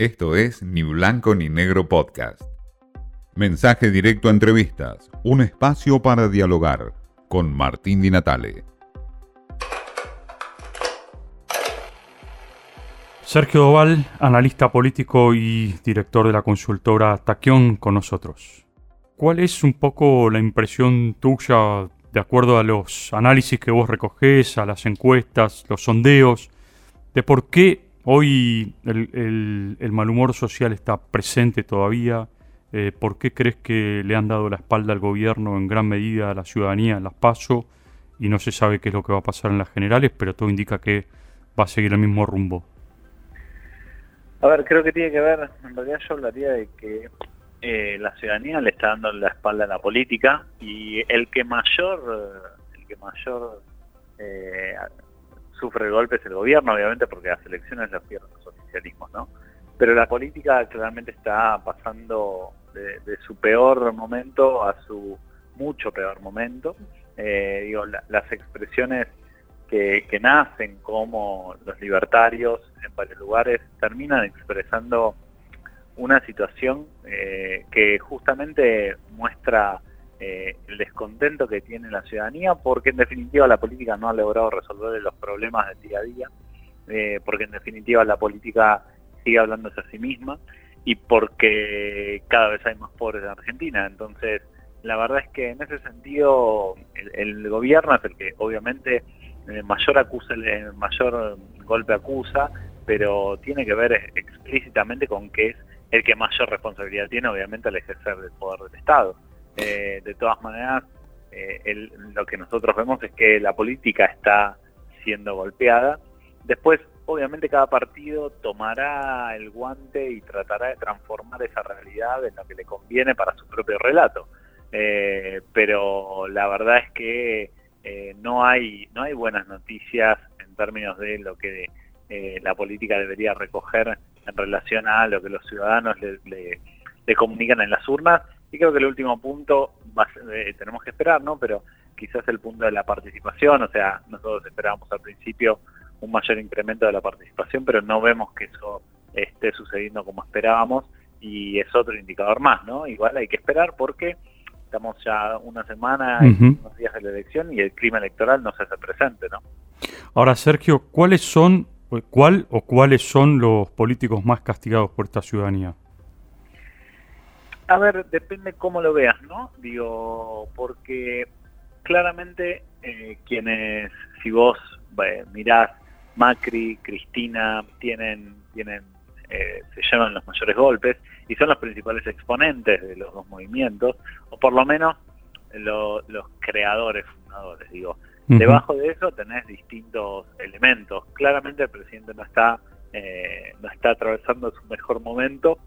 Esto es Ni Blanco ni Negro Podcast. Mensaje directo a entrevistas, un espacio para dialogar con Martín Di Natale. Sergio Doval, analista político y director de la consultora Taquión, con nosotros. ¿Cuál es un poco la impresión tuya, de acuerdo a los análisis que vos recogés, a las encuestas, los sondeos, de por qué hoy el, mal humor social está presente todavía? Eh, ¿Por qué crees que le han dado la espalda al gobierno en gran medida a la ciudadanía en las PASO y no se sabe qué es lo que va a pasar en las generales, pero todo indica que va a seguir el mismo rumbo? A ver, creo que tiene que ver, en realidad yo hablaría de que eh, la ciudadanía le está dando la espalda a la política y el que mayor, el que mayor eh, sufre golpes es el gobierno, obviamente, porque las elecciones las pierden los oficialismos, ¿no? Pero la política claramente está pasando de, su peor momento a su mucho peor momento. Eh, digo, las expresiones que, nacen como los libertarios en varios lugares terminan expresando una situación eh, que justamente muestra eh, el descontento que tiene la ciudadanía porque en definitiva la política no ha logrado resolver los problemas del día a día, eh, porque en definitiva la política sigue hablándose a sí misma y porque cada vez hay más pobres en Argentina. Entonces, la verdad es que en ese sentido el gobierno es el que obviamente el mayor acusa, el mayor golpe acusa, pero tiene que ver explícitamente con que es el que mayor responsabilidad tiene, obviamente, al ejercer el poder del Estado. Eh, de todas maneras, eh, lo que nosotros vemos es que la política está siendo golpeada. Después, obviamente, cada partido tomará el guante y tratará de transformar esa realidad en lo que le conviene para su propio relato. Eh, pero la verdad es que eh, no hay no hay buenas noticias en términos de lo que la política debería recoger en relación a lo que los ciudadanos le, comunican en las urnas y creo que el último punto eh, tenemos que esperar no pero quizás el punto de la participación o sea nosotros esperábamos al principio un mayor incremento de la participación pero no vemos que eso esté sucediendo como esperábamos y es otro indicador más no igual hay que esperar porque estamos ya una semana y unos días de la elección y el clima electoral no se hace presente, ¿no? Ahora, Sergio, ¿cuáles son, cuál o cuáles son los políticos más castigados por esta ciudadanía? A ver, depende cómo lo veas, ¿no? Digo, porque claramente eh, quienes, si vos mirás Macri, Cristina, tienen, tienen eh, se llevan los mayores golpes y son los principales exponentes de los dos movimientos, o por lo menos los creadores, fundadores, digo. Debajo de eso tenés distintos elementos. Claramente el presidente no está, eh, no está atravesando su mejor momento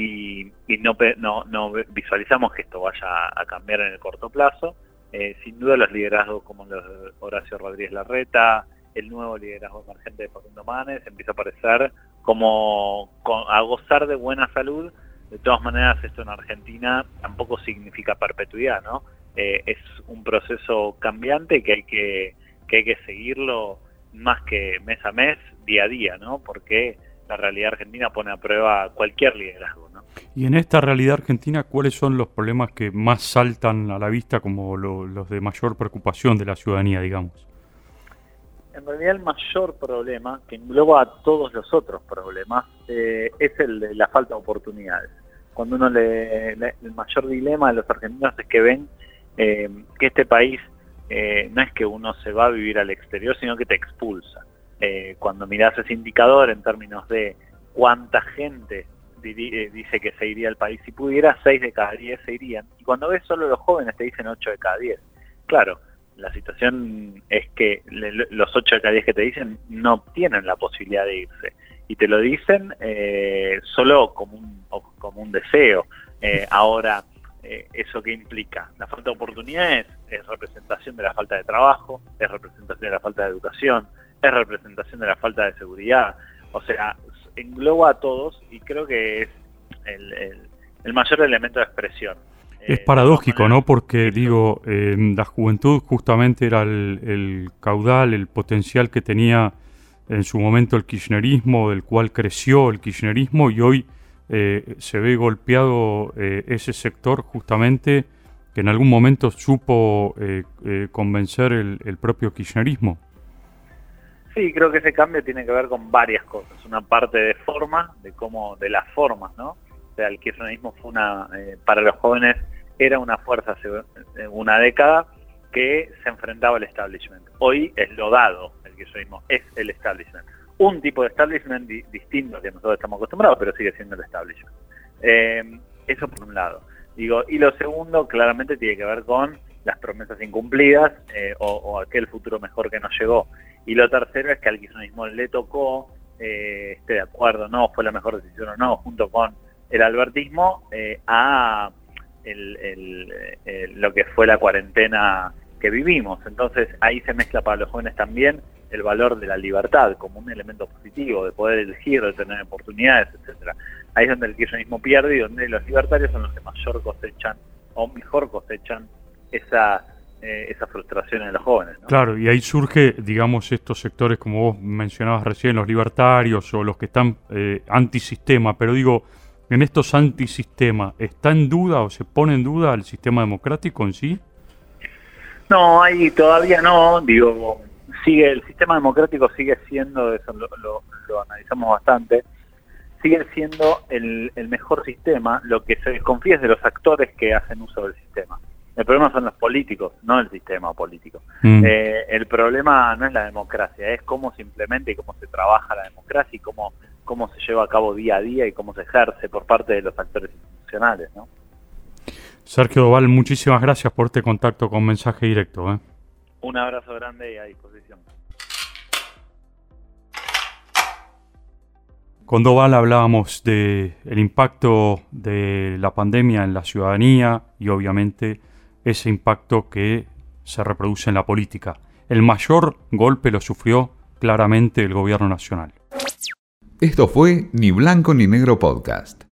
y, no, no, no, visualizamos que esto vaya a cambiar en el corto plazo. Eh, sin duda los liderazgos como los de Horacio Rodríguez Larreta, el nuevo liderazgo emergente de Facundo Manes empieza a aparecer como a gozar de buena salud. De todas maneras, esto en Argentina tampoco significa perpetuidad, ¿no? Eh, es un proceso cambiante que hay que, que hay que seguirlo más que mes a mes, día a día, ¿no? Porque la realidad argentina pone a prueba cualquier liderazgo. Y en esta realidad argentina, ¿cuáles son los problemas que más saltan a la vista como los de mayor preocupación de la ciudadanía, digamos? en realidad el mayor problema, que engloba a todos los otros problemas, eh, es el de la falta de oportunidades. Cuando uno le, el mayor dilema de los argentinos es que ven eh, que este país eh, no es que uno se va a vivir al exterior, sino que te expulsa. cuando miras ese indicador en términos de cuánta gente dice que se iría al país, si pudiera, 6 de cada 10 se irían. Y cuando ves solo los jóvenes te dicen 8 de cada 10. Claro, la situación es que los 8 de cada 10 que te dicen no tienen la posibilidad de irse. Y te lo dicen eh, solo como un, como un deseo. Eh, ahora, eh, ¿eso qué implica? La falta de oportunidades es representación de la falta de trabajo, es representación de la falta de educación, es representación de la falta de seguridad. O sea, engloba a todos y creo que es el mayor elemento de expresión. Es eh, paradójico, ¿no? Porque digo, la juventud justamente era el, caudal, el potencial que tenía en su momento el kirchnerismo, del cual creció el kirchnerismo y hoy eh, se ve golpeado eh, ese sector justamente que en algún momento supo convencer el, propio kirchnerismo. Sí, creo que ese cambio tiene que ver con varias cosas. Una parte de forma, de cómo, de las formas, ¿no? O sea, el kirchnerismo fue una, para los jóvenes era una fuerza hace una década que se enfrentaba al establishment. Hoy es lo dado el kirchnerismo, es el establishment. Un tipo de establishment distinto al que nosotros estamos acostumbrados, pero sigue siendo el establishment. Eh, eso por un lado. Digo, y lo segundo claramente tiene que ver con las promesas incumplidas eh, o, aquel futuro mejor que nos llegó. Y lo tercero es que al kirchnerismo le tocó, eh, esté de acuerdo no, fue la mejor decisión o no, junto con el albertismo, eh, a lo que fue la cuarentena que vivimos. Entonces ahí se mezcla para los jóvenes también el valor de la libertad como un elemento positivo, de poder elegir, de tener oportunidades, etcétera. Ahí es donde el kirchnerismo pierde y donde los libertarios son los que mayor cosechan o mejor cosechan esa, eh, esa frustración en los jóvenes. Claro, y ahí surge, digamos, estos sectores como vos mencionabas recién, los libertarios o los que están eh, antisistema, pero digo, en estos antisistemas, ¿está en duda o se pone en duda el sistema democrático en sí? No, ahí todavía no, digo, sigue el sistema democrático sigue siendo, eso lo, analizamos bastante, sigue siendo el, mejor sistema, lo que se desconfía es de los actores que hacen uso del sistema. El problema son los políticos, no el sistema político. Mm. Eh, el problema no es la democracia, es cómo se implementa y cómo se trabaja la democracia y cómo, cómo se lleva a cabo día a día y cómo se ejerce por parte de los actores institucionales. ¿no? Sergio Doval, muchísimas gracias por este contacto con mensaje directo. ¿eh? Un abrazo grande y a disposición. Con Doval hablábamos del el impacto de la pandemia en la ciudadanía y obviamente ese impacto que se reproduce en la política. El mayor golpe lo sufrió claramente el gobierno nacional. Esto fue Ni Blanco ni Negro Podcast.